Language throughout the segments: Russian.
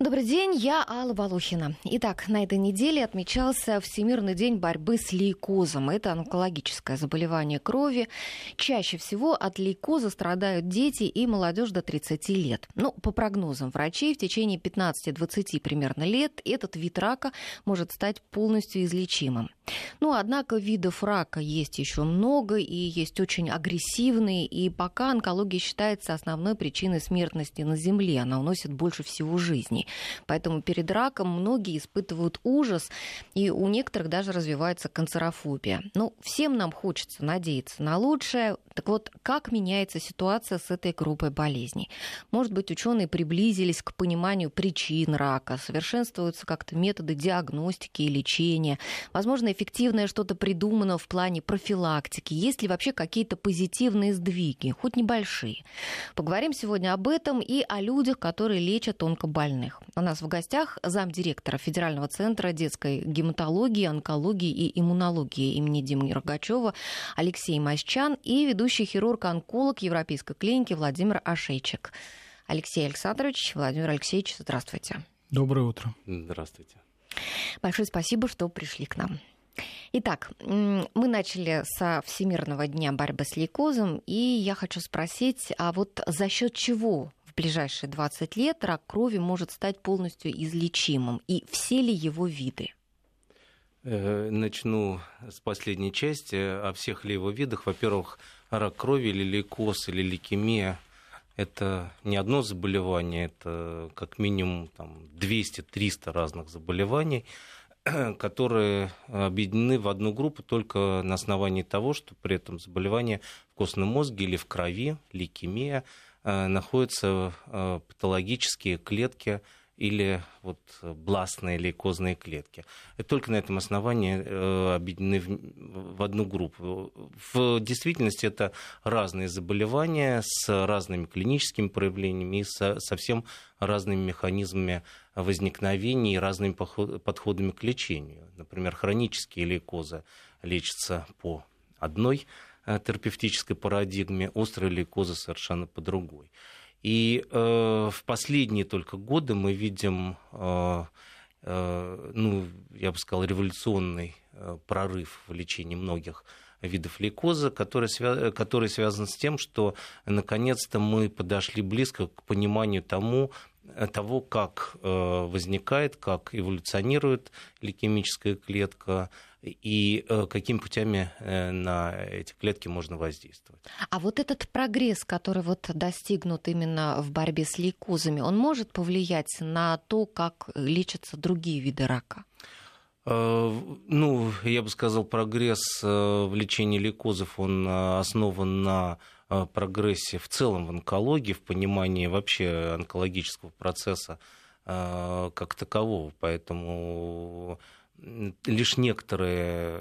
Добрый день, я Алла Волохина. Итак, на этой неделе отмечался Всемирный день борьбы с лейкозом. Это онкологическое заболевание крови. Чаще всего от лейкоза страдают дети и молодежь до 30 лет. Ну, по прогнозам врачей, в течение 15-20 примерно лет этот вид рака может стать полностью излечимым. Ну, однако видов рака есть еще много, и есть очень агрессивные, и пока онкология считается основной причиной смертности на Земле, она уносит больше всего Поэтому перед раком многие испытывают ужас, и у некоторых даже развивается канцерофобия. Ну, всем нам хочется надеяться на лучшее. Так вот, как меняется ситуация с этой группой болезней? Может быть, ученые приблизились к пониманию причин рака, совершенствуются как-то методы диагностики и лечения, возможно, эффективное что-то придумано в плане профилактики, есть ли вообще какие-то позитивные сдвиги, хоть небольшие. Поговорим сегодня об этом и о людях, которые лечат онкобольных. У нас в гостях замдиректора Федерального центра детской гематологии, онкологии и иммунологии имени Димы Рогачева Алексей Мощан и ведущий хирург-онколог Европейской клиники Владимир Ашейчик. Алексей Александрович, Владимир Алексеевич, здравствуйте. Доброе утро. Здравствуйте. Большое спасибо, что пришли к нам. Итак, мы начали со Всемирного дня борьбы с лейкозом, и я хочу спросить, а вот за счет чего в ближайшие 20 лет рак крови может стать полностью излечимым, и все ли его виды? Э, начну с последней части. О всех ли его видах. Во-первых, рак крови или лейкоз или лейкемия – это не одно заболевание, это как минимум 200-300 разных заболеваний – которые объединены в одну группу только на основании того, что при этом заболевание в костном мозге или в крови, лейкемия, находятся э, патологические клетки или вот бластные лейкозные клетки. И только на этом основании э, объединены в, в одну группу. В действительности это разные заболевания с разными клиническими проявлениями и со, совсем разными механизмами возникновения и разными подходами к лечению. Например, хронические лейкозы лечатся по одной э, терапевтической парадигме, острые лейкозы совершенно по другой. И э, в последние только годы мы видим, э, э, ну, я бы сказал, революционный э, прорыв в лечении многих видов лейкоза, который, свя- который связан с тем, что наконец-то мы подошли близко к пониманию тому, того, как э, возникает, как эволюционирует лейкемическая клетка, и э, какими путями э, на эти клетки можно воздействовать. А вот этот прогресс, который вот достигнут именно в борьбе с лейкозами, он может повлиять на то, как лечатся другие виды рака? Э, ну, я бы сказал, прогресс в лечении лейкозов, он основан на прогрессе в целом в онкологии, в понимании вообще онкологического процесса как такового. Поэтому лишь некоторые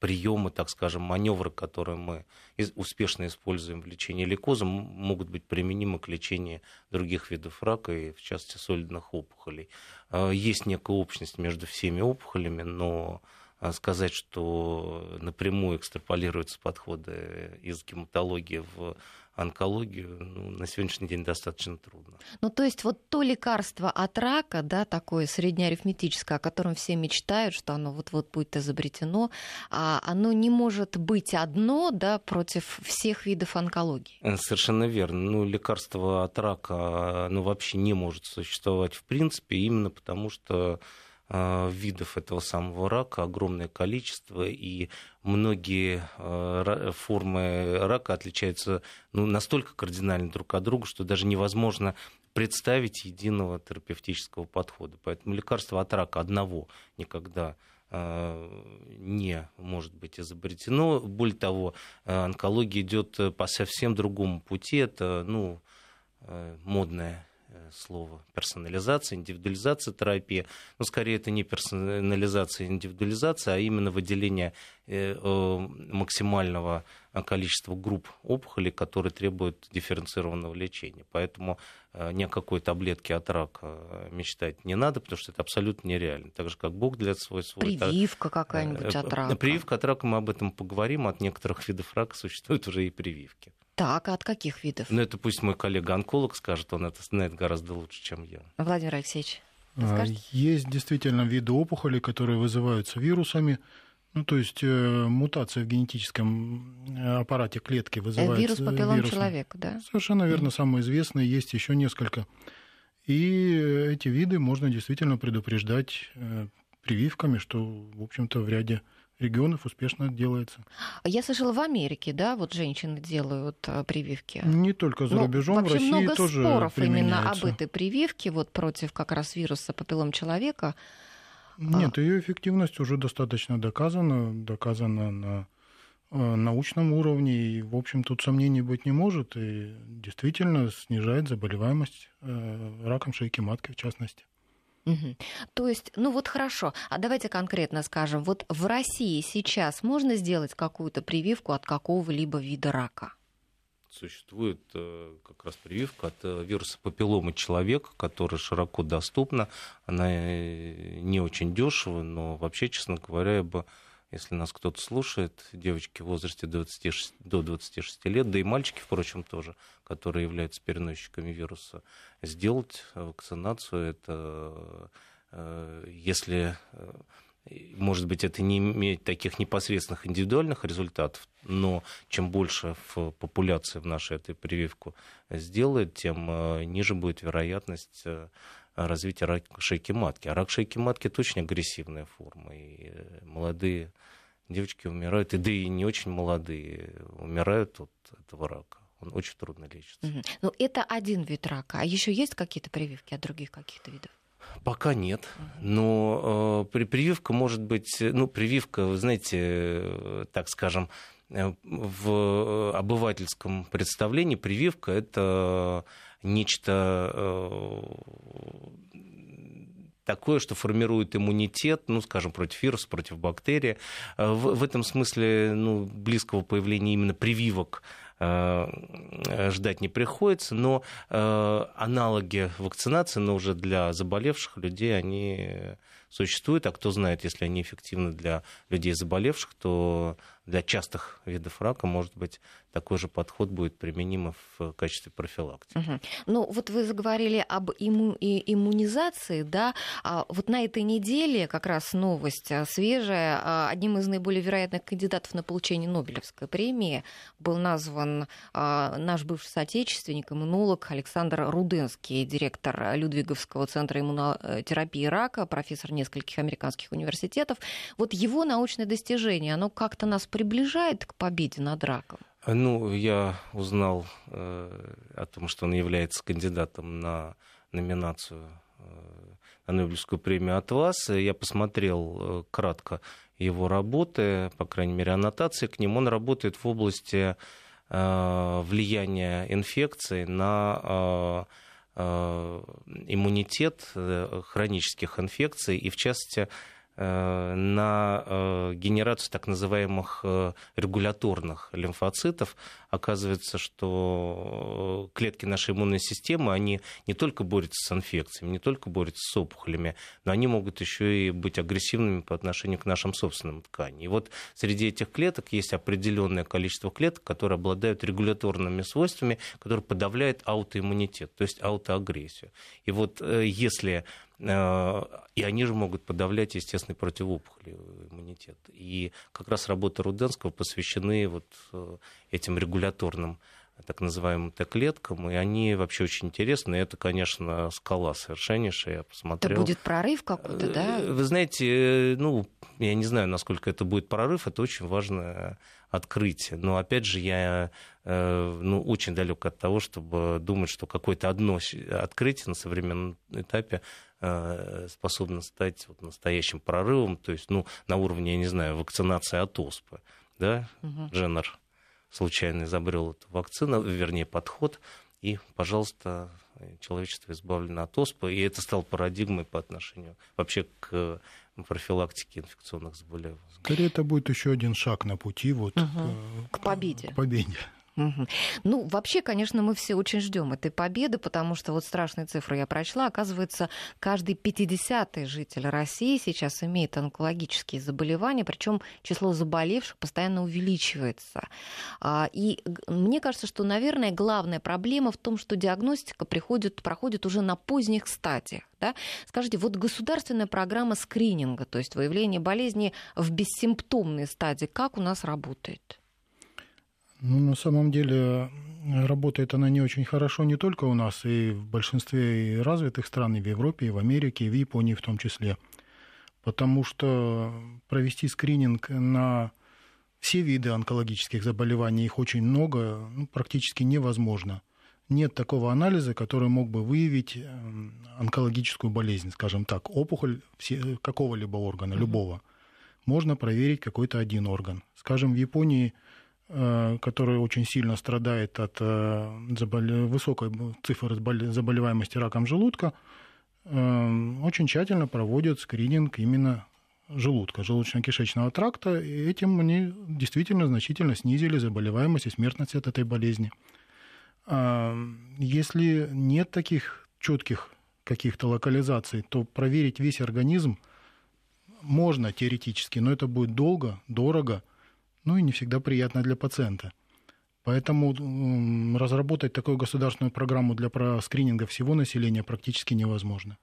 приемы, так скажем, маневры, которые мы успешно используем в лечении лейкоза, могут быть применимы к лечению других видов рака, и в частности солидных опухолей. А, есть некая общность между всеми опухолями, но а, сказать, что напрямую экстраполируются подходы из гематологии в онкологию ну, на сегодняшний день достаточно трудно. Ну, то есть вот то лекарство от рака, да, такое среднеарифметическое, о котором все мечтают, что оно вот-вот будет изобретено, а оно не может быть одно, да, против всех видов онкологии. Э, совершенно верно. Ну, лекарство от рака, ну, вообще не может существовать в принципе, именно потому что видов этого самого рака огромное количество, и многие э, формы рака отличаются ну, настолько кардинально друг от друга, что даже невозможно представить единого терапевтического подхода. Поэтому лекарство от рака одного никогда э, не может быть изобретено. Более того, онкология идет по совсем другому пути. Это ну, модная слово персонализация, индивидуализация терапии. Но скорее это не персонализация, индивидуализация, а именно выделение э, максимального количества групп опухолей, которые требуют дифференцированного лечения. Поэтому э, ни о какой таблетке от рака мечтать не надо, потому что это абсолютно нереально. Так же, как Бог для свой свой. Прививка какая-нибудь от рака. Прививка от рака, мы об этом поговорим. От некоторых видов рака существуют уже и прививки. Так, а от каких видов? Ну, это пусть мой коллега-онколог скажет, он это знает гораздо лучше, чем я. Владимир Алексеевич. Расскажите. Есть действительно виды опухолей, которые вызываются вирусами. Ну, то есть э, мутация в генетическом аппарате клетки вызывает вирус папиллом вирусом. человека, да? Совершенно верно, mm-hmm. самые известные, есть еще несколько. И эти виды можно действительно предупреждать прививками, что, в общем-то, в ряде регионов успешно делается. Я слышала, в Америке, да, вот женщины делают э, прививки. Не только за ну, рубежом, ну, в России много тоже споров именно об этой прививке, вот против как раз вируса папиллом человека. Нет, ее эффективность уже достаточно доказана, доказана на э, научном уровне, и, в общем, тут сомнений быть не может, и действительно снижает заболеваемость э, раком шейки матки, в частности. Угу. То есть, ну вот хорошо, а давайте конкретно скажем, вот в России сейчас можно сделать какую-то прививку от какого-либо вида рака? Существует э, как раз прививка от э, вируса папилломы человека, которая широко доступна. Она э, не очень дешева, но вообще, честно говоря, я бы если нас кто-то слушает, девочки в возрасте 26, до 26 лет, да и мальчики, впрочем, тоже, которые являются переносчиками вируса, сделать вакцинацию, это э, если э, может быть, это не имеет таких непосредственных индивидуальных результатов, но чем больше в популяции в нашей этой прививку сделает, тем э, ниже будет вероятность развития рака шейки матки. А рак шейки матки это очень агрессивная форма, и молодые девочки умирают, и да и не очень молодые умирают от этого рака. Он очень трудно лечится. Угу. Ну, это один вид рака. А еще есть какие-то прививки от других каких-то видов? Пока нет, но э, прививка может быть, ну, прививка, вы знаете, э, так скажем, э, в обывательском представлении прививка это нечто э, такое, что формирует иммунитет, ну, скажем, против вируса, против бактерий. Э, в, в этом смысле ну, близкого появления именно прививок э, ждать не приходится, но аналоги вакцинации, но уже для заболевших людей, они существуют, а кто знает, если они эффективны для людей заболевших, то для частых видов рака, может быть, такой же подход будет применим в качестве профилактики. Угу. Ну, вот вы заговорили об имму- иммунизации, да, а вот на этой неделе как раз новость а, свежая. А, одним из наиболее вероятных кандидатов на получение Нобелевской премии был назван а, наш бывший соотечественник, иммунолог Александр Руденский, директор Людвиговского центра иммунотерапии рака, профессор нескольких американских университетов. Вот его научное достижение, оно как-то нас приближает к победе над раком? Ну, я узнал э, о том, что он является кандидатом на номинацию э, на Нобелевскую премию от вас. Я посмотрел э, кратко его работы, по крайней мере, аннотации к ним. Он работает в области э, влияния инфекции на э, э иммунитет э, хронических инфекций и, в частности, на э, генерацию так называемых э, регуляторных лимфоцитов. Оказывается, что клетки нашей иммунной системы, они не только борются с инфекциями, не только борются с опухолями, но они могут еще и быть агрессивными по отношению к нашим собственным тканям. И вот среди этих клеток есть определенное количество клеток, которые обладают регуляторными свойствами, которые подавляют аутоиммунитет, то есть аутоагрессию. И вот если Э, и они же могут подавлять естественный противоопухолевый иммунитет. И как раз работы Руденского посвящены вот э, этим регуляторным так называемым Т-клеткам, и они вообще очень интересны. Это, конечно, скала совершеннейшая, я посмотрел. Это будет прорыв какой-то, да? Э, вы знаете, ну, я не знаю, насколько это будет прорыв, это очень важное открытие. Но, опять же, я ну, очень далек от того, чтобы думать, что какое-то одно открытие на современном этапе Э, способна стать вот настоящим прорывом, то есть, ну, на уровне, я не знаю, вакцинации от оспы, да, угу. Дженнер случайно изобрел эту вакцину, вернее, подход, и, пожалуйста, человечество избавлено от оспы, и это стало парадигмой по отношению вообще к профилактике инфекционных заболеваний. Скорее, это будет еще один шаг на пути вот, угу. к, к победе. К победе. Ну, вообще, конечно, мы все очень ждем этой победы, потому что вот страшные цифры я прочла. Оказывается, каждый 50-й житель России сейчас имеет онкологические заболевания, причем число заболевших постоянно увеличивается. А, и мне кажется, что, наверное, главная проблема в том, что диагностика приходит, проходит уже на поздних стадиях. Да? Скажите, вот государственная программа скрининга, то есть выявление болезни в бессимптомной стадии, как у нас работает? Ну, на самом деле, работает она не очень хорошо не только у нас, и в большинстве и развитых стран, и в Европе, и в Америке, и в Японии в том числе. Потому что провести скрининг на все виды онкологических заболеваний, их очень много, ну, практически невозможно. Нет такого анализа, который мог бы выявить эм, онкологическую болезнь, скажем так, опухоль какого-либо органа, любого. Можно проверить какой-то один орган. Скажем, в Японии – который очень сильно страдает от э, высокой цифры заболеваемости раком желудка, э, очень тщательно проводят скрининг именно желудка, желудочно-кишечного тракта, и этим они действительно значительно снизили заболеваемость и смертность от этой болезни. Если нет таких четких каких-то локализаций, то проверить весь организм можно теоретически, но это будет долго, дорого – ну и не всегда приятно для пациента. Поэтому разработать такую государственную программу для скрининга всего населения практически невозможно.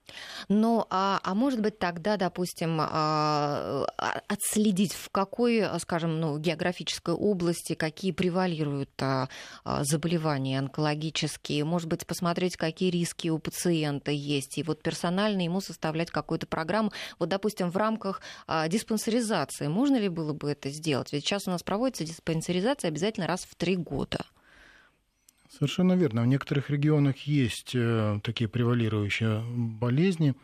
Ну, а, а может быть тогда, допустим, а, а, отследить, в какой, скажем, ну, географической области какие превалируют заболевания онкологические, может быть, посмотреть, какие риски у пациента есть, и вот персонально ему составлять какую-то программу. Вот, допустим, в рамках диспансеризации можно ли было бы это сделать? Ведь сейчас у нас проводится диспансеризация обязательно раз в три года. Совершенно верно. В некоторых регионах есть э, такие превалирующие болезни,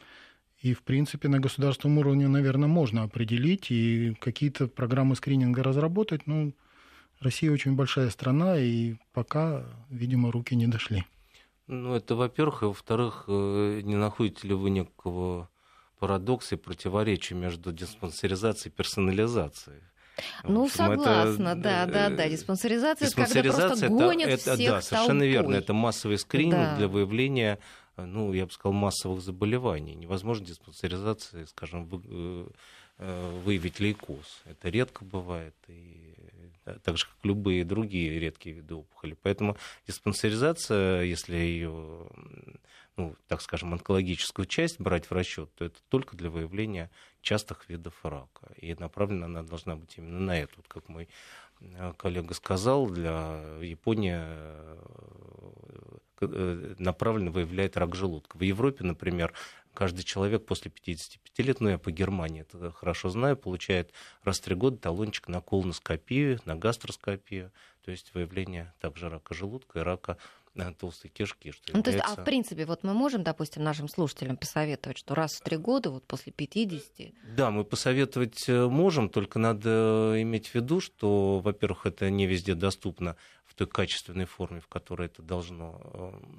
и, в принципе, на государственном уровне, наверное, можно определить и какие-то программы скрининга разработать. Ну, Россия очень большая страна, и пока, видимо, руки не дошли. Ну, это, во-первых, и, во-вторых, э, не находите ли вы некого парадокса и противоречия между диспансеризацией и персонализацией? Ну, общем, согласна, это, да, да, да. Диспансеризация, диспансеризация это когда просто гонят это, всех Да, совершенно толпой. верно. Это массовый скрининг да. для выявления, ну, я бы сказал, массовых заболеваний. Невозможно диспансеризации, скажем, вы, э, э, выявить лейкоз. Это редко бывает. И так же, как любые другие редкие виды опухоли. Поэтому диспансеризация, если ее ну, так скажем, онкологическую часть брать в расчет, то это только для выявления частых видов рака. И направлена она должна быть именно на это. Вот как мой э, коллега сказал, для Японии э, э, направленно выявляет рак желудка. В Европе, например, каждый человек после 55 лет, ну я по Германии это хорошо знаю, получает раз в три года талончик на колоноскопию, на гастроскопию, то есть выявление также рака желудка и рака толстой кишки. Что ну, является... то есть, а в принципе, вот мы можем, допустим, нашим слушателям посоветовать, что раз в три года, вот после 50... Да, мы посоветовать э, можем, только надо иметь в виду, что, во-первых, это не везде доступно в той качественной форме, в которой это должно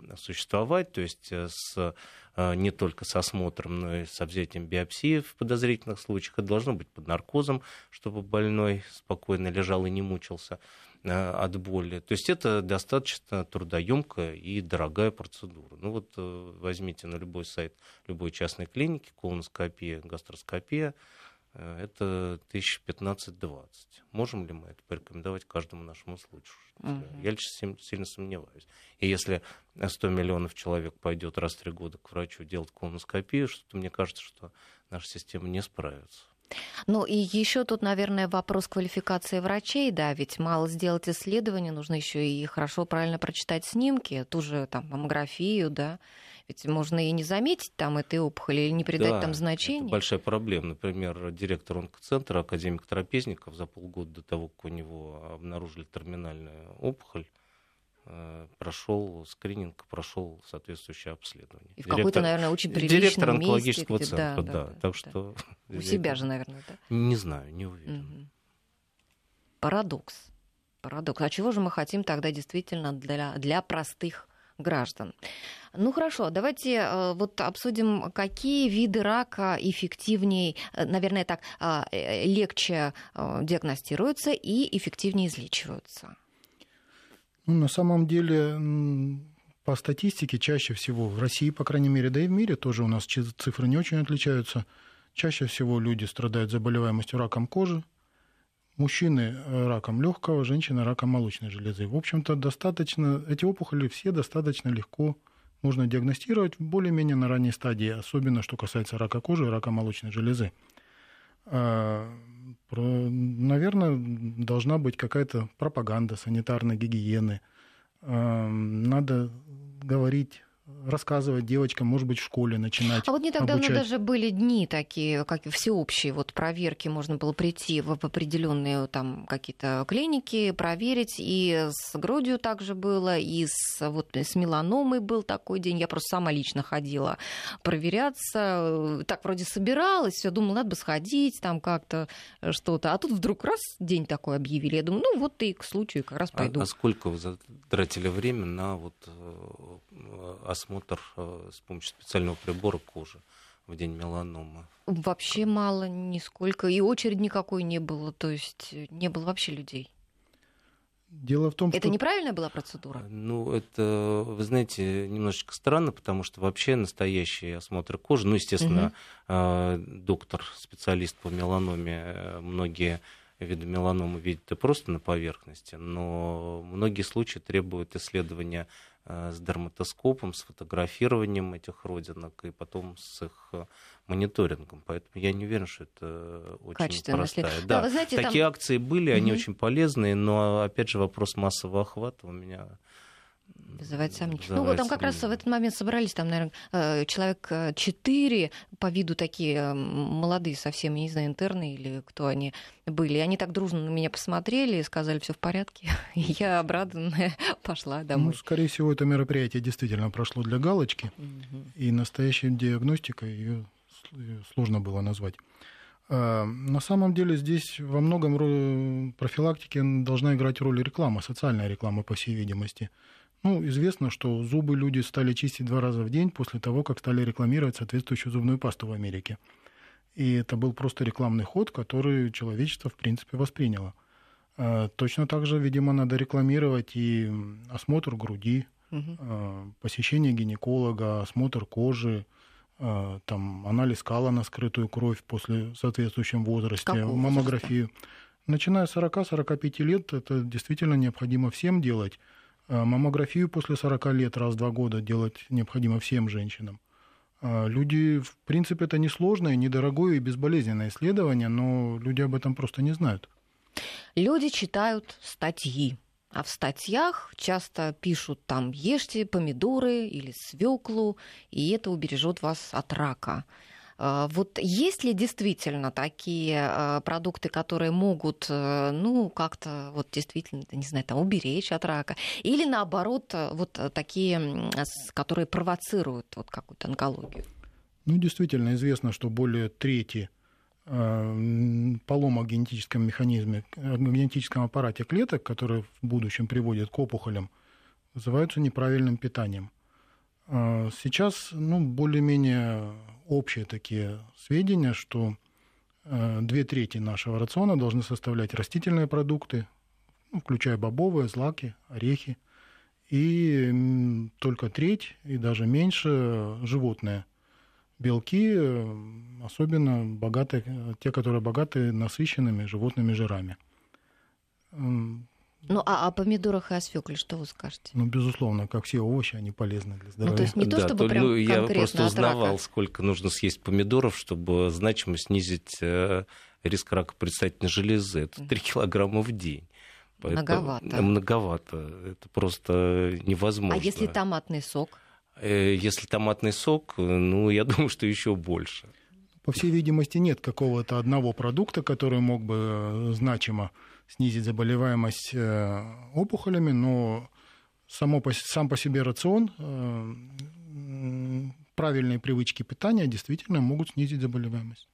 э, существовать, то есть э, с, не только с осмотром, но и с взятием биопсии в подозрительных случаях. Это должно быть под наркозом, чтобы больной спокойно лежал и не мучился. Э, от боли. То есть это достаточно трудоемкая и дорогая процедура. Ну вот э, возьмите на любой сайт любой частной клиники, колоноскопия, гастроскопия, э, это 1015-20. Можем ли мы это порекомендовать каждому нашему случаю? Угу. Я лично сильно сомневаюсь. И если 100 миллионов человек пойдет раз в три года к врачу делать колоноскопию, что-то мне кажется, что наша система не справится. Ну и еще тут, наверное, вопрос квалификации врачей, да, ведь мало сделать исследование, нужно еще и хорошо правильно прочитать снимки, ту же там маммографию, да, ведь можно и не заметить там этой опухоли или не придать да, там значения. Это большая проблема. Например, директор онкоцентра, академик Трапезников, за полгода до того, как у него обнаружили терминальную опухоль, прошел скрининг, прошел соответствующее обследование. И в какой-то, наверное, очень приличном Директор онкологического месте, центра, да. да, да так да. что... У себя же, наверное, да? Не знаю, не уверен. Угу. Парадокс. Парадокс. А чего же мы хотим тогда действительно для, для простых граждан. Ну хорошо, давайте э, вот обсудим, какие виды рака эффективнее, э, наверное, так легче диагностируются и эффективнее излечиваются. Ну, на самом деле, по статистике, чаще всего в России, по крайней мере, да и в мире тоже у нас цифры не очень отличаются. Чаще всего люди страдают заболеваемостью раком кожи, мужчины э, раком легкого, женщины раком молочной железы. В общем-то, достаточно, эти опухоли все достаточно легко можно диагностировать более-менее на ранней стадии, особенно что касается рака кожи и рака молочной железы. А, наверное, должна быть какая-то пропаганда санитарной гигиены. Надо говорить рассказывать девочкам, может быть, в школе начинать. А вот не так обучать. давно даже были дни такие, как всеобщие вот проверки, можно было прийти в определенные там какие-то клиники, проверить, и с грудью также было, и с, вот, с меланомой был такой день, я просто сама лично ходила проверяться, так вроде собиралась, все думала, надо бы сходить там как-то что-то, а тут вдруг раз день такой объявили, я думаю, ну вот и к случаю как раз а, пойду. А, а сколько вы затратили время на вот э, осмотр э, с помощью специального прибора кожи в день меланомы? Вообще мало, нисколько. И очередь никакой не было. То есть э, не было вообще людей. Дело в том, что... Это неправильная была процедура? Э, ну, это, вы знаете, немножечко странно, потому что вообще настоящий осмотр кожи, ну, естественно, угу. доктор, специалист по меланоме, многие виды меланомы видят и просто на поверхности, но многие случаи требуют исследования Э, с дерматоскопом, с фотографированием этих родинок и потом с их э, мониторингом. Поэтому я не уверен, что это очень простая. Да, да, вы знаете, такие там... акции были, они угу. очень полезные, но опять же вопрос массового охвата у меня Вызывает сомнения. Ну, там как раз в этот момент собрались, там, наверное, э, человек четыре, по виду такие молодые совсем, я не знаю, интерны или кто они были. И они так дружно на меня посмотрели и сказали, все в порядке. И я обрадованная пошла домой. Ну, скорее всего, это мероприятие действительно прошло для галочки, угу. и настоящей диагностикой ее сложно было назвать. А, на самом деле здесь во многом профилактики должна играть роль реклама, социальная реклама, по всей видимости. Ну, известно, что зубы люди стали чистить два раза в день после того, как стали рекламировать соответствующую зубную пасту в Америке. И это был просто рекламный ход, который человечество, в принципе, восприняло. А, точно так же, видимо, надо рекламировать и осмотр груди, угу. посещение гинеколога, осмотр кожи, а, там, анализ кала на скрытую кровь после соответствующем возрасте, Какого маммографию. Возраста? Начиная с 40-45 лет это действительно необходимо всем делать. А маммографию после 40 лет раз в два года делать необходимо всем женщинам. А люди, в принципе, это несложное, недорогое и безболезненное исследование, но люди об этом просто не знают. Люди читают статьи, а в статьях часто пишут там ешьте помидоры или свеклу, и это убережет вас от рака. А, вот есть ли действительно такие а, продукты, которые могут, э, ну, как-то вот действительно, не знаю, там, уберечь от рака? Или наоборот, э, вот такие, которые провоцируют вот какую-то онкологию? Ну, действительно, известно, что более трети э, полома в генетическом механизме, в генетическом аппарате клеток, которые в будущем приводят к опухолям, называются неправильным питанием. А сейчас ну, более-менее общие такие сведения, что э, две трети нашего рациона должны составлять растительные продукты, ну, включая бобовые, злаки, орехи, и только треть и даже меньше животные. Белки, особенно богатые, те, которые богаты насыщенными животными жирами. Ну, а о помидорах и о свекле что вы скажете? Ну, безусловно, как все овощи, они полезны для здоровья. Ну, то есть не то, да, чтобы то, прям ну, Я просто узнавал, сколько нужно съесть помидоров, чтобы значимо снизить э, риск рака предстательной железы. Это 3 килограмма в день. Многовато. Это, многовато. Это просто невозможно. А если томатный сок? Э, если томатный сок, ну, я думаю, что еще больше. По всей видимости, нет какого-то одного продукта, который мог бы э, значимо снизить заболеваемость э, опухолями, но само по, сам по себе рацион, э, правильные привычки питания действительно могут снизить заболеваемость.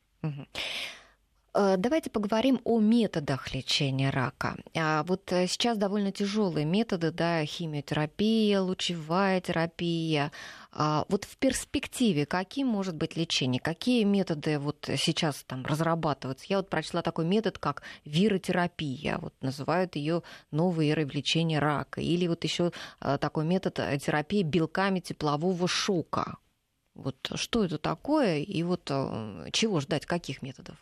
Давайте поговорим о методах лечения рака. А вот сейчас довольно тяжелые методы, да, химиотерапия, лучевая терапия. А вот в перспективе каким может быть лечение? Какие методы вот сейчас там разрабатываются? Я вот прочла такой метод, как виротерапия. Вот называют ее новые эрой лечения рака. Или вот еще а, такой метод э, терапии белками теплового шока. Вот что это такое и вот э, чего ждать, каких методов?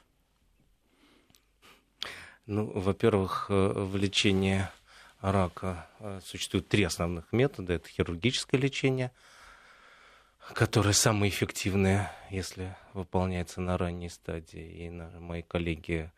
Ну, во-первых, э, в лечении рака существует три основных метода. Это хирургическое лечение – которые самые эффективные, если выполняется на ранней стадии. И на, мои коллеги,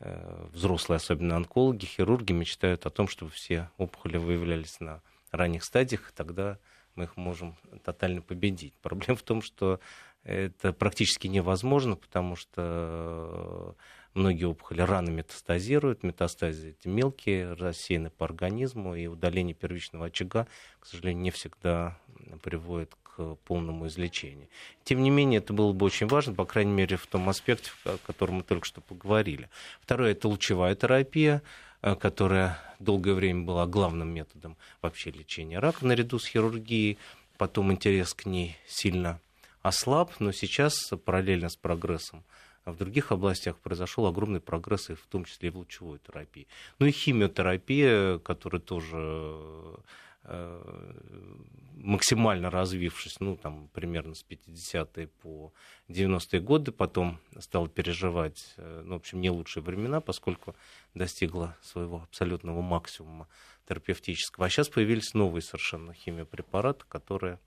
э, взрослые, особенно онкологи, хирурги, мечтают о том, чтобы все опухоли выявлялись на ранних стадиях, тогда мы их можем тотально победить. Проблема в том, что это практически невозможно, потому что многие опухоли рано метастазируют. Метастазы эти мелкие, рассеяны по организму, и удаление первичного очага, к сожалению, не всегда приводит полному излечению. Тем не менее, это было бы очень важно, по крайней мере, в том аспекте, о котором мы только что поговорили. Второе – это лучевая терапия, э, которая долгое время была главным методом вообще лечения рака наряду с хирургией. Потом интерес к ней сильно ослаб, но сейчас параллельно с прогрессом в других областях произошел огромный прогресс, и в том числе и в лучевой терапии. Ну и химиотерапия, которая тоже максимально развившись, ну, там, примерно с 50-е по 90-е годы, потом стал переживать, э, ну, в общем, не лучшие времена, поскольку достигла своего абсолютного максимума терапевтического. А сейчас появились новые совершенно химиопрепараты, которые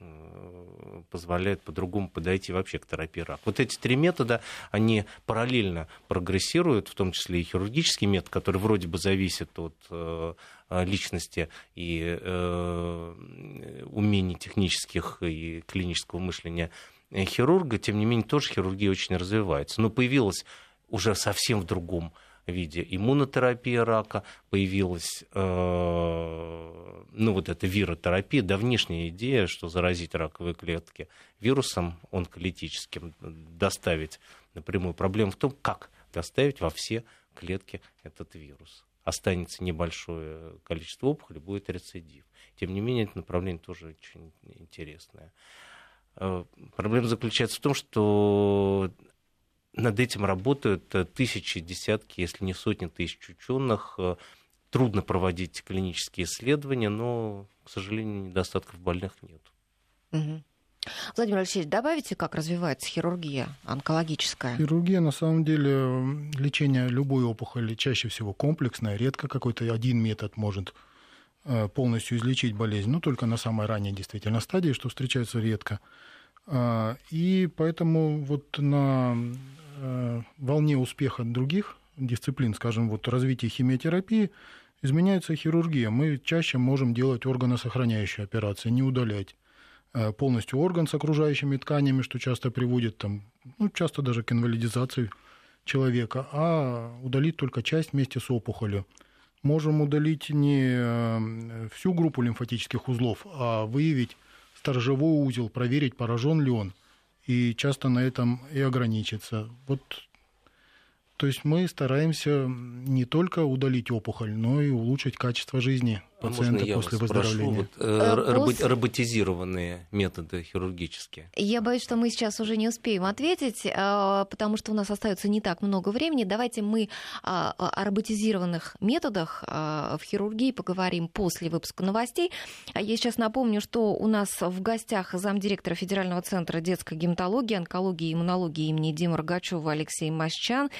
Э, позволяет по-другому подойти вообще к терапии рака. Вот эти три метода, они параллельно прогрессируют, в том числе и хирургический метод, который вроде бы зависит от э, личности и э, умений технических и клинического мышления хирурга, тем не менее тоже хирургия очень развивается. Но появилась уже совсем в другом виде иммунотерапия рака, появилась э, ну, вот эта виротерапия, давнишняя идея, что заразить раковые клетки вирусом онколитическим, доставить напрямую. Проблема в том, как доставить во все клетки этот вирус. Останется небольшое количество опухолей, будет рецидив. Тем не менее, это направление тоже очень интересное. Э, проблема заключается в том, что над этим работают э, тысячи, десятки, если не сотни тысяч ученых. Э, трудно проводить клинические исследования, но, к сожалению, недостатков больных нет. Угу. Владимир Алексеевич, добавите, как развивается хирургия онкологическая? Хирургия, на самом деле, лечение любой опухоли чаще всего комплексное. Редко какой-то один метод может э, полностью излечить болезнь, но только на самой ранней действительно стадии, что встречается редко. А, и поэтому вот на Э, волне успеха других дисциплин, скажем, вот развитие химиотерапии, изменяется хирургия. Мы чаще можем делать органосохраняющие операции, не удалять полностью орган с окружающими тканями, что часто приводит там, ну, часто даже к инвалидизации человека, а удалить только часть вместе с опухолью. Можем удалить не э, всю группу лимфатических узлов, а выявить сторожевой узел, проверить, поражен ли он – и часто на этом и ограничиться. Вот то есть мы стараемся не только удалить опухоль, но и улучшить качество жизни а пациента а после выздоровления. Вот, э, Пос... роботизированные методы хирургические. Я боюсь, что мы сейчас уже не успеем ответить, а, потому что у нас остается не так много времени. Давайте мы а, о роботизированных методах в хирургии поговорим после выпуска новостей. Я сейчас напомню, что у нас в гостях замдиректора Федерального центра детской гематологии, онкологии и иммунологии имени Димы Рогачева Алексей Масчан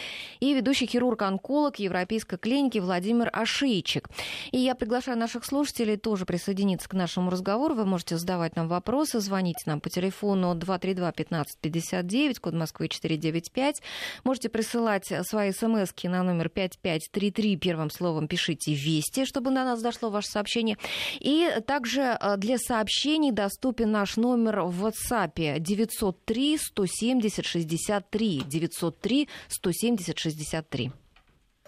и ведущий хирург-онколог Европейской клиники Владимир Ашейчик. И я приглашаю наших слушателей тоже присоединиться к нашему разговору. Вы можете задавать нам вопросы, звоните нам по телефону 232-1559, код Москвы 495. Можете присылать свои смс на номер 5533. Первым словом пишите «Вести», чтобы на нас дошло ваше сообщение. И также э, для сообщений доступен наш номер в WhatsApp 903 170 63 903 170 63.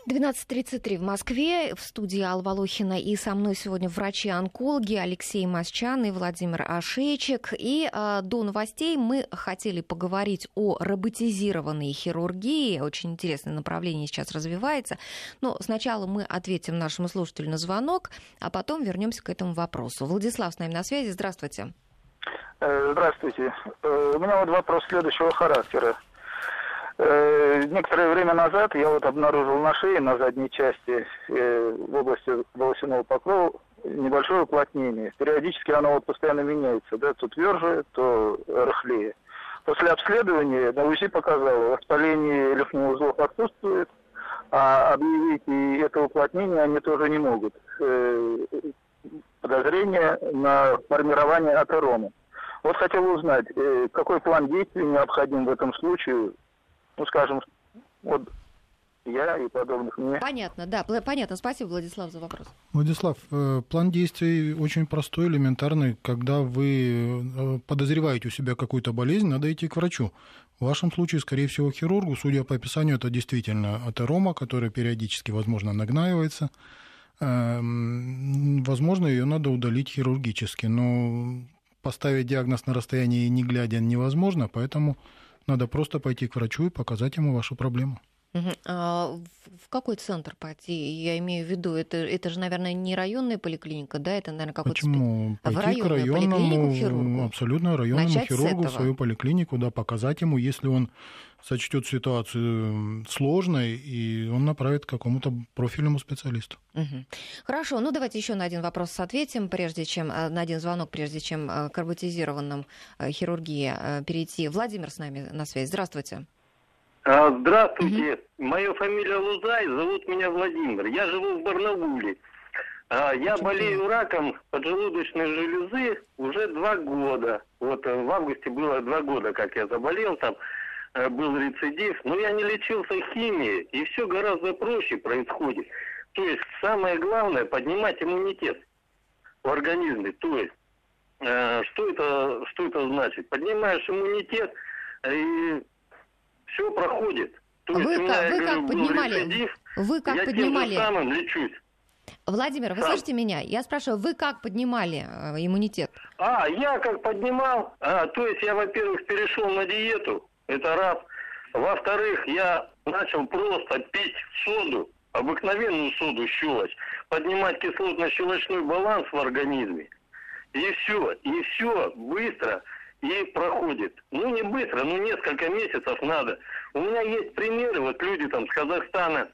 12.33 в Москве. В студии Алла Волохина. И со мной сегодня врачи-онкологи Алексей Масчан и Владимир Ашейчик. И э, до новостей мы хотели поговорить о роботизированной хирургии. Очень интересное направление сейчас развивается. Но сначала мы ответим нашему слушателю на звонок, а потом вернемся к этому вопросу. Владислав с нами на связи. Здравствуйте. Э, здравствуйте. Э, у меня вот вопрос следующего характера. Э, некоторое время назад я вот обнаружил на шее, на задней части, в области волосяного покрова, небольшое уплотнение. Периодически оно вот постоянно меняется, да, то тверже, то рыхлее. После обследования на УЗИ показало, воспаление лимфных узлов отсутствует, а объявить и это уплотнение они тоже не могут. Подозрение на формирование атерома. Вот хотел узнать, э, какой план действий необходим в этом случае, ну, скажем, вот я и подобных мне. Понятно, да, понятно. Спасибо, Владислав, за вопрос. Владислав, э, план действий очень простой, элементарный. Когда вы э, подозреваете у себя какую-то болезнь, надо идти к врачу. В вашем случае, скорее всего, хирургу. Судя по описанию, это действительно атерома, которая периодически, возможно, нагнаивается. Эм, возможно, ее надо удалить хирургически, но поставить диагноз на расстоянии не глядя невозможно, поэтому надо просто пойти к врачу и показать ему вашу проблему. А в какой центр пойти? Я имею в виду, это, это же, наверное, не районная поликлиника, да? Это, наверное, какой-то... Почему? Спе... Пойти к районному, хирургу? абсолютно районному Начать хирургу в свою поликлинику, да, показать ему, если он сочтет ситуацию сложной, и он направит к какому-то профильному специалисту. Угу. Хорошо, ну давайте еще на один вопрос ответим, прежде чем э, на один звонок, прежде чем э, к роботизированным э, хирургии перейти. Владимир с нами на связи. Здравствуйте. А, здравствуйте. Угу. Моя фамилия Лузай, зовут меня Владимир. Я живу в Барнауле. А, я болею раком поджелудочной железы уже два года. Вот в августе было два года, как я заболел там. Э, был рецидив, но я не лечился химией, и все гораздо проще происходит. То есть самое главное поднимать иммунитет в организме. То есть э, что это что это значит? Поднимаешь иммунитет и все проходит. То вы есть, как, вы как поднимали? Рецидив, вы как я поднимали? Тем же самым лечусь. Владимир, вы Сам. слышите меня? Я спрашиваю, вы как поднимали э, иммунитет? А, я как поднимал? А, то есть я, во-первых, перешел на диету, это раз. Во-вторых, я начал просто пить соду, обыкновенную соду щелочь, поднимать кислотно-щелочной баланс в организме. И все, и все быстро и проходит. Ну, не быстро, ну, несколько месяцев надо. У меня есть примеры, вот люди там с Казахстана,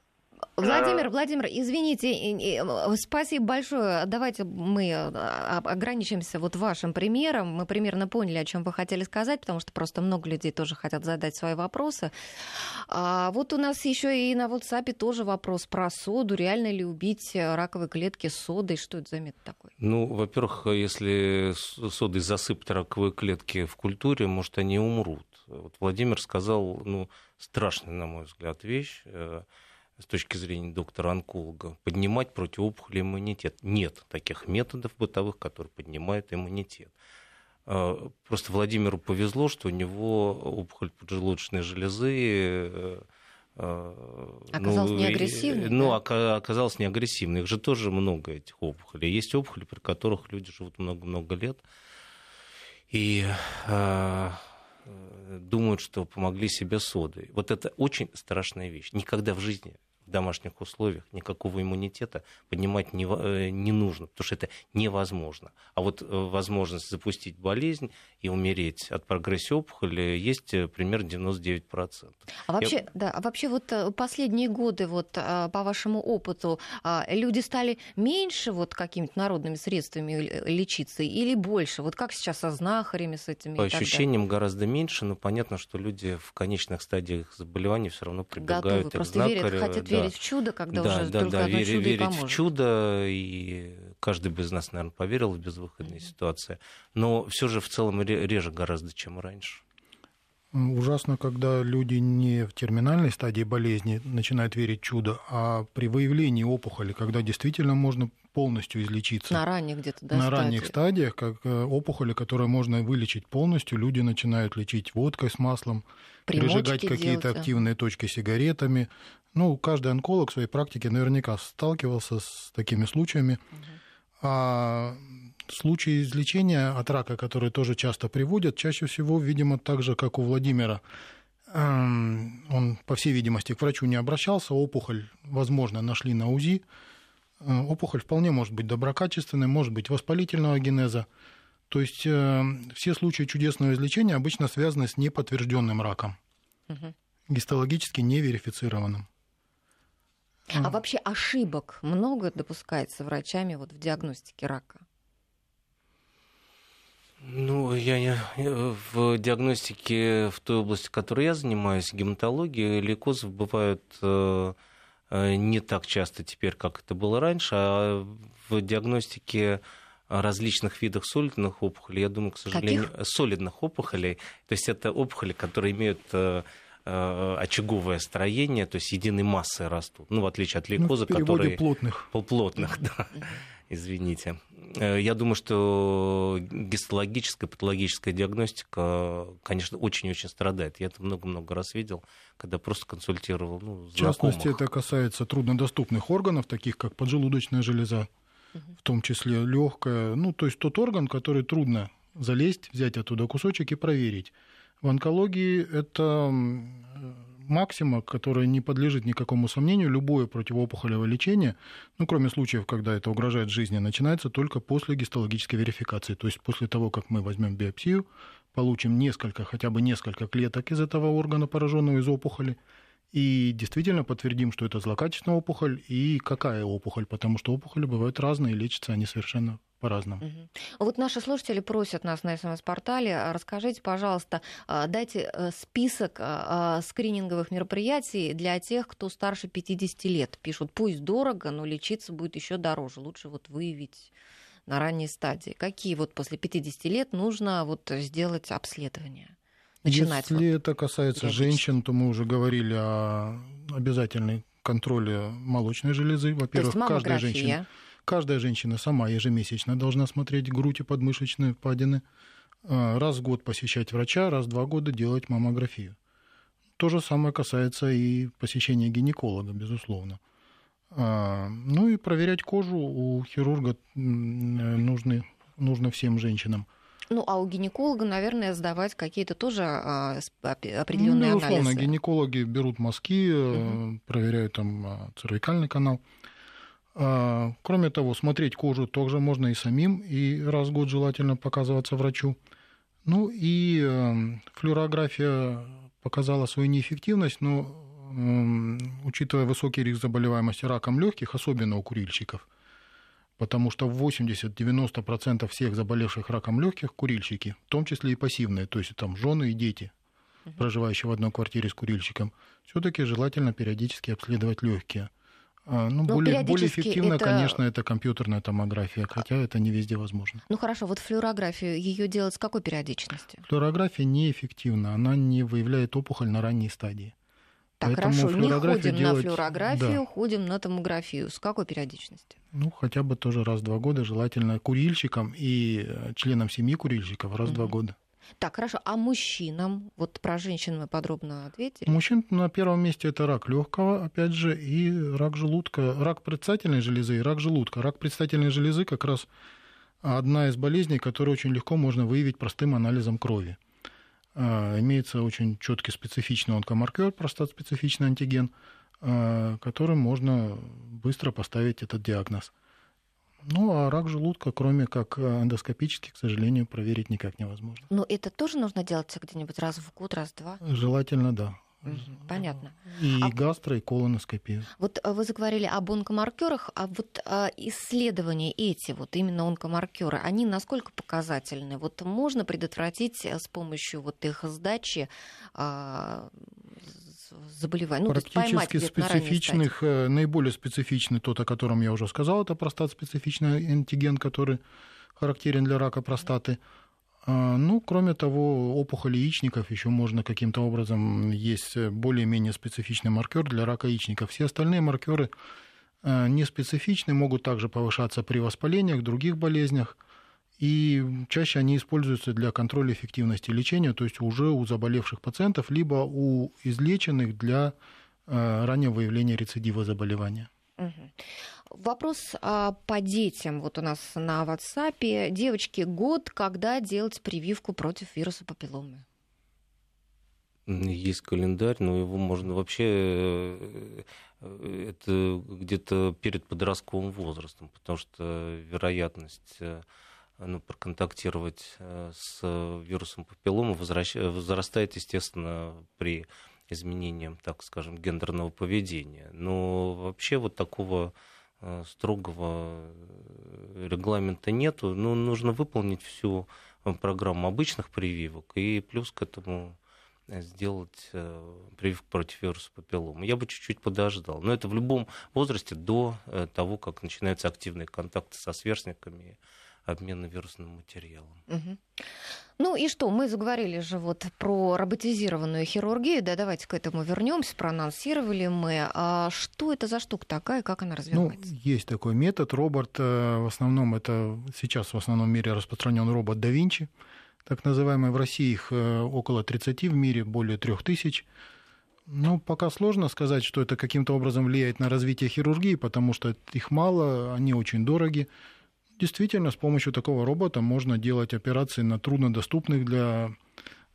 Владимир, Владимир, извините, спасибо большое. Давайте мы э, ограничимся вот вашим примером. Мы примерно поняли, о чем вы хотели сказать, потому что просто много людей тоже хотят задать свои вопросы. А вот у нас еще и на WhatsApp тоже вопрос про соду. Реально ли убить раковые клетки содой? Что это за метод такой? Ну, во-первых, если содой засыпать раковые клетки в культуре, может, они умрут. Вот Владимир сказал, ну, страшная, на мой взгляд, вещь э, с точки зрения доктора-онколога, поднимать противоопухолевый иммунитет. Нет таких методов бытовых, которые поднимают иммунитет. А, просто Владимиру повезло, что у него опухоль поджелудочной железы э, а, Оказалось ну, неагрессивной? Ну, да? оказалось неагрессивной. Их же тоже много, этих опухолей. Есть опухоли, при которых люди живут много-много лет. И э, думают, что помогли себе содой. Вот это очень страшная вещь. Никогда в жизни в домашних условиях никакого иммунитета поднимать не, э, не нужно, потому что это невозможно. А вот э, возможность запустить болезнь и умереть от прогрессии опухоли есть э, примерно 99%. А вообще, Я... да, а вообще вот последние годы, вот по вашему опыту, а, люди стали меньше вот какими-то народными средствами лечиться или больше? Вот как сейчас со знахарями, с этими? По ощущениям гораздо меньше, но понятно, что люди в конечных стадиях заболевания все равно прибегают Готовы, к просто верят, хотят. Верить в чудо, когда да, уже да, только да, одно верить, чудо верить и поможет. в чудо, и каждый бы из нас, наверное, поверил в безвыходные mm-hmm. ситуации. Но все же в целом реже гораздо, чем раньше. Ужасно, когда люди не в терминальной стадии болезни начинают верить в чудо, а при выявлении опухоли, когда действительно можно полностью излечиться. На ранних где-то, да, На стадии. ранних стадиях, как э, опухоли, которые можно вылечить полностью, люди начинают лечить водкой с маслом, Примочки прижигать какие-то активные точки сигаретами. Ну, каждый онколог в своей практике наверняка сталкивался с такими случаями. Угу. А случаи излечения от рака, которые тоже часто приводят, чаще всего, видимо, так же, как у Владимира, эм, он, по всей видимости, к врачу не обращался, опухоль, возможно, нашли на УЗИ. Э, опухоль вполне может быть доброкачественной, может быть воспалительного генеза. То есть э, все случаи чудесного излечения обычно связаны с неподтвержденным раком, угу. гистологически неверифицированным. А вообще ошибок много допускается врачами вот в диагностике рака? Ну, я не, в диагностике в той области, которой я занимаюсь, гематологии, лейкозов бывают э, э, не так часто теперь, как это было раньше, а в диагностике различных видов солидных опухолей, я думаю, к сожалению, Каких? солидных опухолей, то есть это опухоли, которые имеют э, очаговое строение, то есть единой массой растут. Ну, в отличие от лейкоза, ну, которые... плотных. Плотных, да. Извините. Э, я думаю, что гистологическая, патологическая диагностика, конечно, очень-очень страдает. Я это много-много раз видел, когда просто консультировал ну, В частности, это касается труднодоступных органов, таких как поджелудочная железа, в том числе легкая. Ну, то есть тот орган, который трудно залезть, взять оттуда кусочек и проверить. В онкологии это максима, которая не подлежит никакому сомнению, любое противоопухолевое лечение, ну, кроме случаев, когда это угрожает жизни, начинается только после гистологической верификации, то есть после того, как мы возьмем биопсию, получим несколько, хотя бы несколько клеток из этого органа, пораженного из опухоли, и действительно подтвердим, что это злокачественная опухоль и какая опухоль, потому что опухоли бывают разные, лечатся они совершенно по-разному. Угу. Вот наши слушатели просят нас на СМС-портале, а, расскажите, пожалуйста, а, дайте э, список а, скрининговых мероприятий для тех, кто старше 50 лет. Пишут, пусть дорого, но лечиться будет еще дороже. Лучше вот выявить на ранней стадии. Какие вот после 50 лет нужно вот сделать обследование? начинать? Если вот это касается женщин, то мы уже говорили о обязательной контроле молочной железы. Во-первых, каждая женщина, каждая женщина сама ежемесячно должна смотреть грудь и подмышечные впадины, а, раз в год посещать врача, раз в два года делать маммографию. То же самое касается и посещения гинеколога, безусловно. А, ну и проверять кожу у хирурга нужны, нужно всем женщинам. Ну, а у гинеколога, наверное, сдавать какие-то тоже а, определенные ну, безусловно, анализы. гинекологи берут мазки, угу. проверяют там цервикальный канал. А, кроме того, смотреть кожу тоже можно и самим, и раз в год желательно показываться врачу. Ну и эм, флюорография показала свою неэффективность, но эм, учитывая высокий риск заболеваемости раком легких, особенно у курильщиков, потому что 80-90% всех заболевших раком легких курильщики, в том числе и пассивные, то есть там жены и дети, проживающие в одной квартире с курильщиком, все-таки желательно периодически обследовать легкие. А, ну, Но более, более эффективно, это... конечно, это компьютерная томография, хотя это не везде возможно. Ну хорошо, вот флюорографию ее делать с какой периодичностью? Флюорография неэффективна, она не выявляет опухоль на ранней стадии. Так, Поэтому хорошо, не ходим делать... на флюорографию, да. ходим на томографию. С какой периодичностью? Ну, хотя бы тоже раз в два года, желательно курильщикам и э, членам семьи курильщиков раз в угу. два года. Так, хорошо. А мужчинам? Вот про женщин мы подробно ответили. Мужчин на первом месте это рак легкого, опять же, и рак желудка, рак предстательной железы и рак желудка. Рак предстательной железы как раз одна из болезней, которую очень легко можно выявить простым анализом крови. А, имеется очень четкий специфичный онкомаркер, простат-специфичный антиген, а, которым можно быстро поставить этот диагноз. Ну, а рак желудка, кроме как эндоскопически, к сожалению, проверить никак невозможно. Но это тоже нужно делать где-нибудь раз в год, раз в два? Желательно, да. Понятно. И а... гастро, и колоноскопия. Вот а, вы заговорили об онкомаркерах, а вот а, исследования эти, вот именно онкомаркеры, они насколько показательны? Вот можно предотвратить э, с помощью вот их сдачи а, заболеваний? Ну, Практически специфичных, э, наиболее специфичный тот, о котором я уже сказал, это простат-специфичный антиген, который характерен для рака простаты. А, ну, кроме того, опухоли яичников еще можно каким-то образом есть более-менее специфичный маркер для рака яичников. Все остальные маркеры а, не специфичны, могут также повышаться при воспалениях, других болезнях, и чаще они используются для контроля эффективности лечения, то есть уже у заболевших пациентов, либо у излеченных для а, раннего выявления рецидива заболевания. Вопрос а, по детям. Вот у нас на WhatsApp. Девочки, год, когда делать прививку против вируса папилломы? Есть календарь, но его можно вообще э, э, это где-то перед подростковым возрастом, потому что вероятность э, ну, проконтактировать с вирусом папиллома, возвращ... возрастает, естественно, при изменении, так скажем, гендерного поведения. Но вообще вот такого строгого регламента нету. Но нужно выполнить всю программу обычных прививок и плюс к этому сделать э, прививку против вируса папиллома. Я бы чуть-чуть подождал. Но это в любом возрасте до э, того, как начинаются активные контакты со сверстниками, обмена вирусным материалом. Угу. Ну и что, мы заговорили же вот про роботизированную хирургию, да, давайте к этому вернемся, проанонсировали мы. А что это за штука такая, как она ну, развивается? Ну, есть такой метод, робот, э, в основном это сейчас в основном мире распространен робот да Винчи, так называемый. В России их э, около 30, в мире более 3000. Ну, пока сложно сказать, что это каким-то образом влияет на развитие хирургии, потому что их мало, они очень дороги. Действительно, с помощью такого робота можно делать операции на труднодоступных для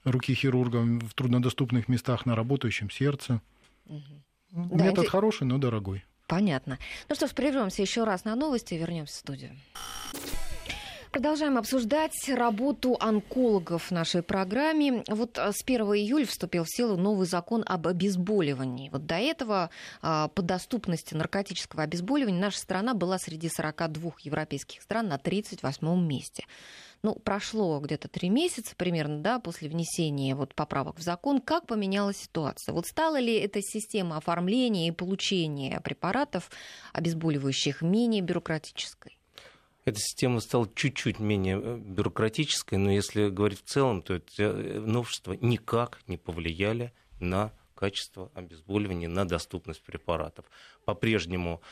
руки хирурга, в труднодоступных местах на работающем сердце. Угу. Метод да, хороший, но дорогой. Понятно. Ну что ж, прервемся еще раз на новости и вернемся в студию. Продолжаем обсуждать работу онкологов в нашей программе. Вот э, с 1 июля вступил в силу новый закон об обезболивании. Вот до этого а, по доступности наркотического обезболивания наша страна была среди 42 европейских стран на 38 месте. Ну, прошло где-то три месяца примерно, да, после внесения вот поправок в закон. Как поменялась ситуация? Вот стала ли эта система оформления и получения препаратов обезболивающих менее бюрократической? Эта система стала чуть-чуть менее э, бюрократической, но если говорить в целом, то эти э, новшества никак не повлияли на качество обезболивания, на доступность препаратов. По-прежнему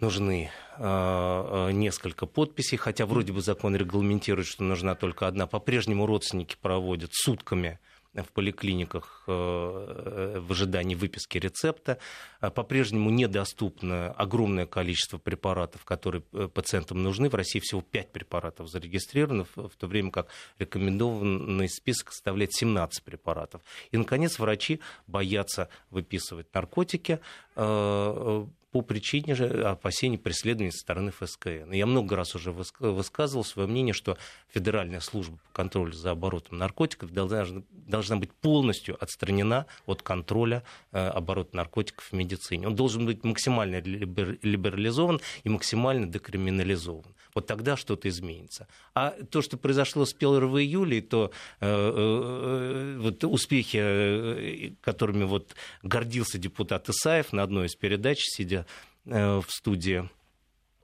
нужны э, несколько подписей, хотя вроде бы закон регламентирует, что нужна только одна. По-прежнему родственники проводят сутками в поликлиниках э, в ожидании выписки рецепта. А по-прежнему недоступно огромное количество препаратов, которые э, пациентам нужны. В России всего 5 препаратов зарегистрировано, в то время как рекомендованный список составляет 17 препаратов. И, наконец, врачи боятся выписывать наркотики э, по причине же опасений преследования со стороны ФСКН. Я много раз уже высказывал свое мнение, что Федеральная служба по контролю за оборотом наркотиков должна, должна быть полностью отстранена от контроля э, оборота наркотиков в медицине. Он должен быть максимально либерализован и максимально декриминализован. Вот тогда что-то изменится. А то, что произошло с 1 июля, и то э, э, вот успехи, которыми вот гордился депутат Исаев на одной из передач, сидя Э, в студии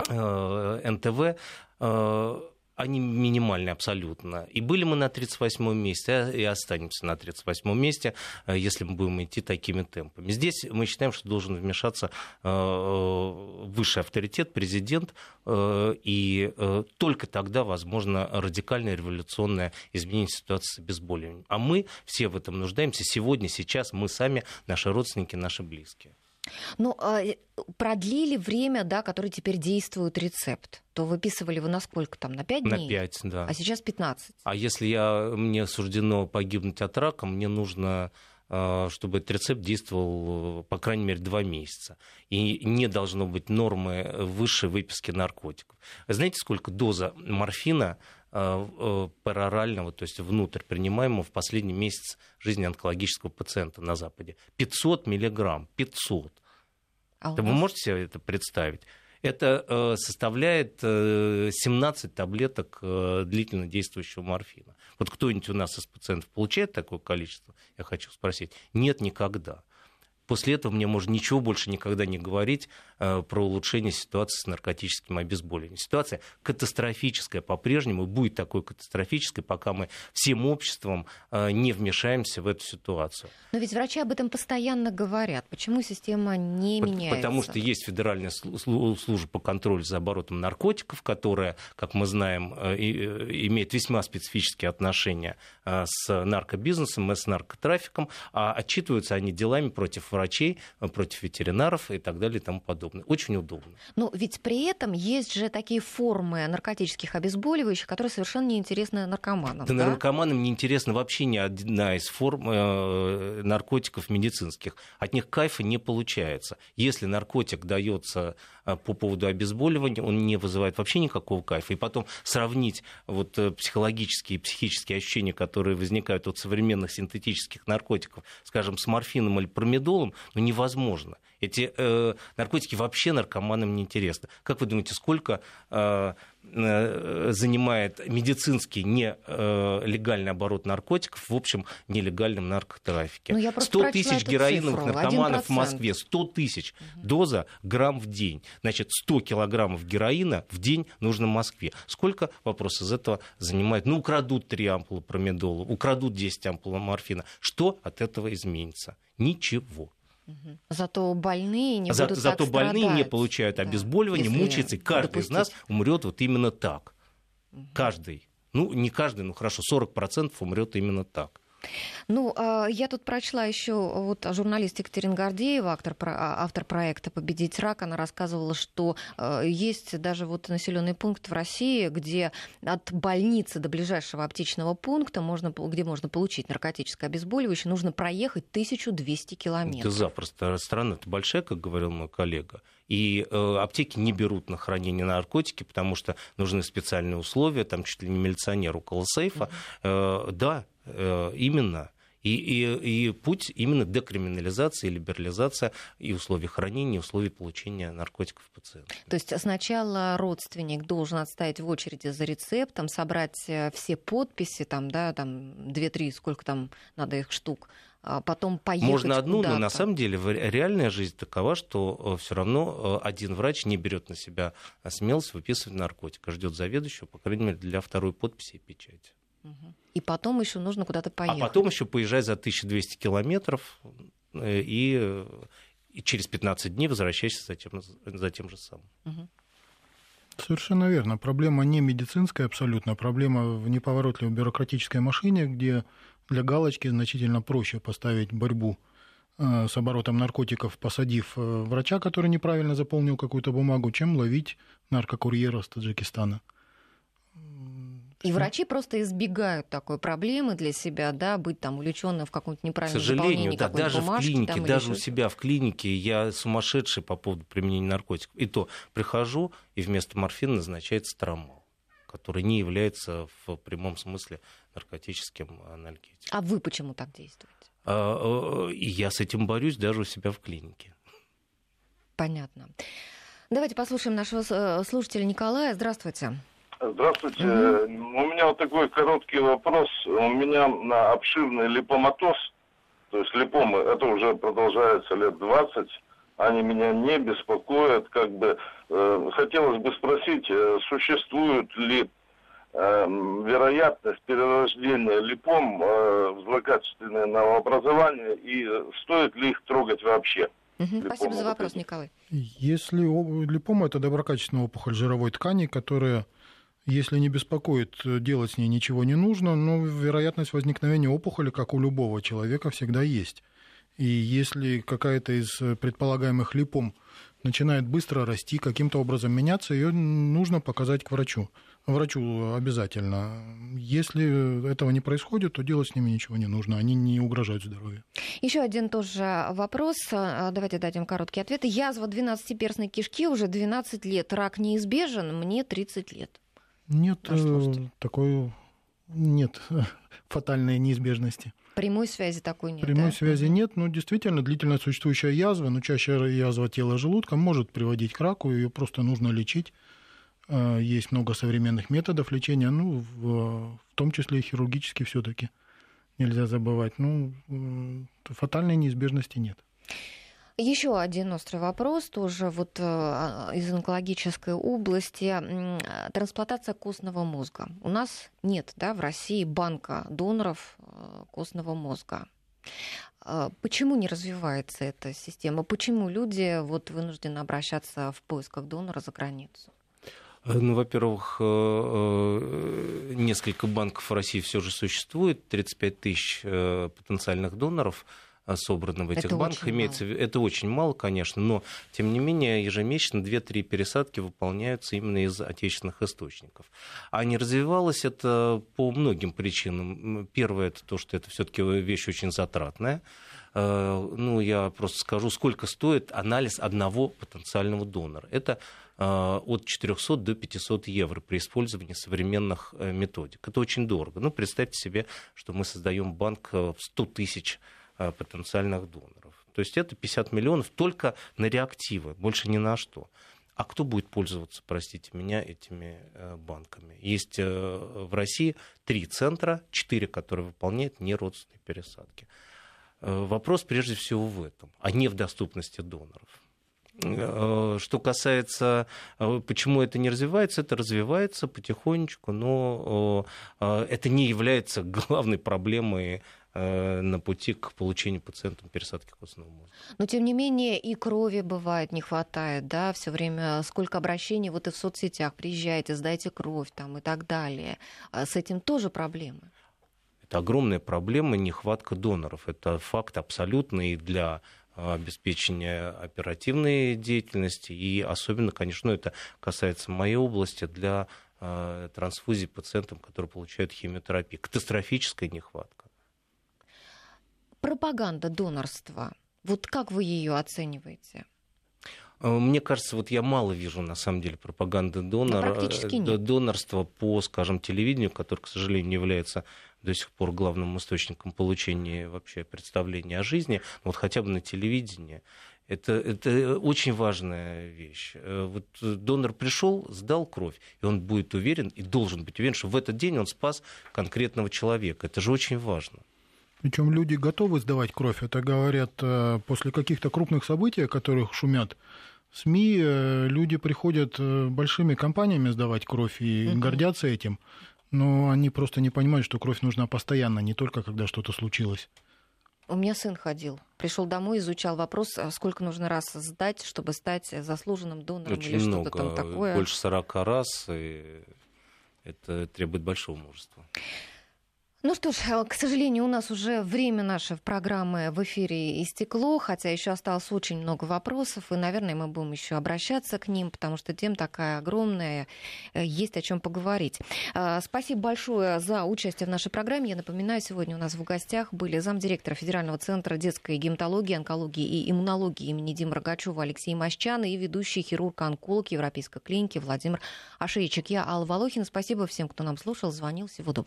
э, НТВ, э, они минимальны абсолютно. И были мы на 38-м месте, и останемся на 38-м месте, если мы будем идти такими темпами. Здесь мы считаем, что должен вмешаться высший авторитет, президент, и только тогда возможно радикальное революционное изменение ситуации с обезболиванием. А мы все в этом нуждаемся сегодня, сейчас, мы сами, наши родственники, наши близкие. Ну, а, продлили время, да, которое теперь действует рецепт. То выписывали вы на сколько там? На 5 дней? На 5, да. А сейчас 15. А если я, мне суждено погибнуть от рака, мне нужно чтобы этот рецепт действовал, по крайней мере, два месяца. И не должно быть нормы высшей выписки наркотиков. Знаете, сколько доза морфина Э, э, парорального, то есть внутрь принимаемого в последний месяц жизни онкологического пациента на Западе. 500 миллиграмм, 500. А Вы можете себе это представить? Это э, составляет 17 таблеток длительно действующего морфина. Вот кто-нибудь у нас из пациентов получает такое количество? Я хочу спросить. Нет, никогда. После этого мне можно ничего больше никогда не говорить э, про улучшение ситуации с наркотическим обезболиванием. Ситуация катастрофическая по-прежнему, будет такой катастрофической, пока мы всем обществом э, не вмешаемся в эту ситуацию. Но ведь врачи об этом постоянно говорят. Почему система не меняется? Потому что есть Федеральная служба по контролю за оборотом наркотиков, которая, как мы знаем, э, имеет весьма специфические отношения с наркобизнесом и с наркотрафиком, а отчитываются они делами против врачей, против ветеринаров и так далее и тому подобное. Очень удобно. Но ведь при этом есть же такие формы наркотических обезболивающих, которые совершенно неинтересны наркоманам. Да, да? наркоманам не интересна вообще ни одна из форм э, наркотиков медицинских. От них кайфа не получается. Если наркотик дается э, по поводу обезболивания, он не вызывает вообще никакого кайфа. И потом сравнить вот э, психологические и психические ощущения, которые возникают от современных синтетических наркотиков, скажем, с морфином или промедолом, ну, невозможно. Эти э, наркотики вообще наркоманам не интересны. Как вы думаете, сколько э, э, занимает медицинский нелегальный э, оборот наркотиков в общем нелегальном наркотрафике? Ну, 100 тысяч героиновых цифру, наркоманов 1%. в Москве, 100 тысяч доза грамм в день. Значит, 100 килограммов героина в день нужно в Москве. Сколько, вопрос из этого занимает? Ну, украдут 3 ампулы промедола, украдут 10 ампул морфина. Что от этого изменится? Ничего. Зато больные не За, будут Зато так больные страдать. не получают обезболивание, да, мучаются. Каждый допустить. из нас умрет вот именно так. Угу. Каждый. Ну, не каждый, ну хорошо, 40% умрет именно так. Ну, а, я тут прочла еще вот журналист Екатерина Гордеева, автор, а, автор проекта «Победить рак», она рассказывала, что а, есть даже вот населенный пункт в России, где от больницы до ближайшего аптечного пункта, можно, где можно получить наркотическое обезболивающее, нужно проехать 1200 километров. Это запросто. Страна это большая, как говорил мой коллега. И э, аптеки не берут на хранение наркотики, потому что нужны специальные условия, там чуть ли не милиционер около сейфа. Mm-hmm. Э, да, Э, именно. И, и, и путь именно декриминализации, либерализация и условий хранения, и условий получения наркотиков пациента. То есть сначала родственник должен отстоять в очереди за рецептом, собрать э, все подписи, там, да, там, 2-3, сколько там надо их штук, а потом поехать Можно одну, куда-то. но на самом деле реальная жизнь такова, что э, все равно один врач не берет на себя смелость выписывать наркотик, а ждет заведующего, по крайней мере, для второй подписи и печати. И потом еще нужно куда-то поехать. А потом еще поезжать за 1200 километров э, и, э, и через 15 дней возвращайся за тем, за тем же самым. Угу. Совершенно верно. Проблема не медицинская абсолютно. Проблема в неповоротливой бюрократической машине, где для галочки значительно проще поставить борьбу э, с оборотом наркотиков, посадив врача, который неправильно заполнил какую-то бумагу, чем ловить наркокурьера с Таджикистана. И врачи просто избегают такой проблемы для себя, да, быть там увлеченным в каком-то неправильном К сожалению, да, даже бумажки, в клинике, там, даже у себя в клинике я сумасшедший по поводу применения наркотиков. И то прихожу, и вместо морфина назначается трамол, который не является в прямом смысле наркотическим анальгетиком. А вы почему так действуете? А, и я с этим борюсь даже у себя в клинике. Понятно. Давайте послушаем нашего э, слушателя Николая. Здравствуйте. Здравствуйте. Угу. У меня вот такой короткий вопрос. У меня на обширный липоматоз, то есть липомы, это уже продолжается лет 20, они меня не беспокоят. Как бы э, хотелось бы спросить, э, существует ли э, вероятность перерождения липом э, в злокачественное новообразование и стоит ли их трогать вообще? Угу. Спасибо за вопрос, Николай. Если липома это доброкачественная опухоль жировой ткани, которая если не беспокоит, э, делать с ней ничего не нужно, но вероятность возникновения опухоли, как у любого человека, всегда есть. И если какая-то из э, предполагаемых липом начинает быстро расти, каким-то образом меняться, ее нужно показать к врачу. Врачу обязательно. Если этого не происходит, то делать с ними ничего не нужно. Они не угрожают здоровью. Еще один тоже вопрос. А, давайте дадим короткий ответ. Язва 12-перстной кишки уже 12 лет. Рак неизбежен, мне 30 лет. Нет, э, такой нет фатальной неизбежности. Прямой связи такой нет. Прямой да? связи нет, но действительно длительно существующая язва, но чаще язва тела желудка может приводить к раку, ее просто нужно лечить. Э, есть много современных методов лечения, ну, в, в том числе и хирургически все-таки нельзя забывать. Ну, фатальной неизбежности нет. Еще один острый вопрос, тоже вот э, из онкологической области. Трансплантация костного мозга. У нас нет да, в России банка доноров э, костного мозга. Почему не развивается эта система? Почему люди вот вынуждены обращаться в поисках донора за границу? Э, ну, во-первых, несколько банков в России все же существует, 35 тысяч потенциальных доноров – собраны в этих это банках. Имеется, мало. это очень мало, конечно, но тем не менее ежемесячно 2-3 пересадки выполняются именно из отечественных источников. А не развивалось это по многим причинам. Первое это то, что это все-таки вещь очень затратная. Э, ну, я просто скажу, сколько стоит анализ одного потенциального донора. Это э, от 400 до 500 евро при использовании современных э, методик. Это очень дорого. Ну, представьте себе, что мы создаем банк в 100 тысяч потенциальных доноров. То есть это 50 миллионов только на реактивы, больше ни на что. А кто будет пользоваться, простите меня, этими банками? Есть в России три центра, четыре, которые выполняют неродственные пересадки. Э, вопрос прежде всего в этом, а не в доступности доноров. Э, что касается, э, почему это не развивается, это развивается потихонечку, но это не является главной проблемой на пути к получению пациентам пересадки костного мозга. Но тем не менее и крови бывает не хватает, да, все время сколько обращений вот и в соцсетях приезжаете, сдайте кровь там и так далее. А с этим тоже проблемы. Это огромная проблема нехватка доноров. Это факт абсолютный для а, обеспечения оперативной деятельности. И особенно, конечно, это касается моей области для а, трансфузии пациентам, которые получают химиотерапию. Катастрофическая нехватка. Пропаганда донорства. Вот как вы ее оцениваете? А, мне кажется, вот я мало вижу, на самом деле, пропаганды донора, да, донорства по, скажем, телевидению, которое, к сожалению, является до сих пор главным источником получения вообще представления о жизни, вот хотя бы на телевидении. Это, это очень важная вещь. Э, вот донор пришел, сдал кровь, и он будет уверен, и должен быть уверен, что в этот день он спас конкретного человека. Это же очень важно. Причем люди готовы сдавать кровь. Это говорят э, после каких-то крупных событий, о которых шумят в СМИ, э, люди приходят большими компаниями сдавать кровь и угу. гордятся этим. Но они просто не понимают, что кровь нужна постоянно, не только когда что-то случилось. У меня сын ходил, пришел домой, изучал вопрос, а сколько нужно раз сдать, чтобы стать заслуженным донором Очень или много, что-то там такое. Больше 40 раз, и это требует большого мужества. Ну что ж, э, к сожалению, у нас уже время наше в программы в эфире истекло, хотя еще осталось очень много вопросов, и, наверное, мы будем еще обращаться к ним, потому что тема такая огромная, э, есть о чем поговорить. Э, спасибо большое за участие в нашей программе. Я напоминаю, сегодня у нас в гостях были замдиректора Федерального центра детской гематологии, онкологии и иммунологии имени Димы Рогачева Алексей Мощан и ведущий хирург-онколог Европейской клиники Владимир Ашейчик. Я Алла Волохина. Спасибо всем, кто нам слушал, звонил. Всего доброго.